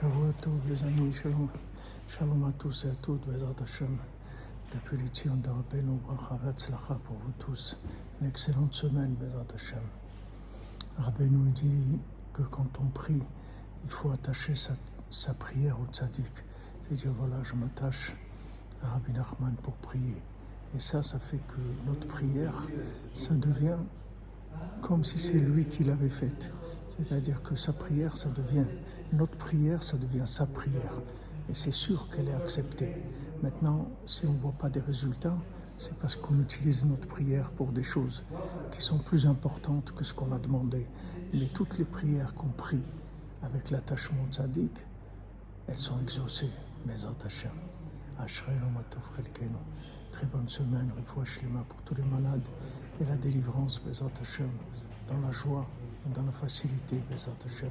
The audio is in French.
Shalom à tous les amis, shalom, shalom à tous et à toutes, Bezat Hashem. Depuis les Tzion de Rabbeinu, Bracha pour vous tous. Une excellente semaine, Bezat Hashem. Rabbeinu dit que quand on prie, il faut attacher sa, sa prière au tzaddik. C'est-à-dire, voilà, je m'attache à Rabbi Nachman pour prier. Et ça, ça fait que notre prière, ça devient comme si c'est lui qui l'avait faite. C'est-à-dire que sa prière, ça devient, notre prière, ça devient sa prière. Et c'est sûr qu'elle est acceptée. Maintenant, si on ne voit pas des résultats, c'est parce qu'on utilise notre prière pour des choses qui sont plus importantes que ce qu'on a demandé. Mais toutes les prières qu'on prie avec l'attachement tzaddik, elles sont exaucées. Mais Hashem. Très bonne semaine, Shlema pour tous les malades et la délivrance, Bezat Hashem, dans la joie, dans la facilité, Bezat Hashem.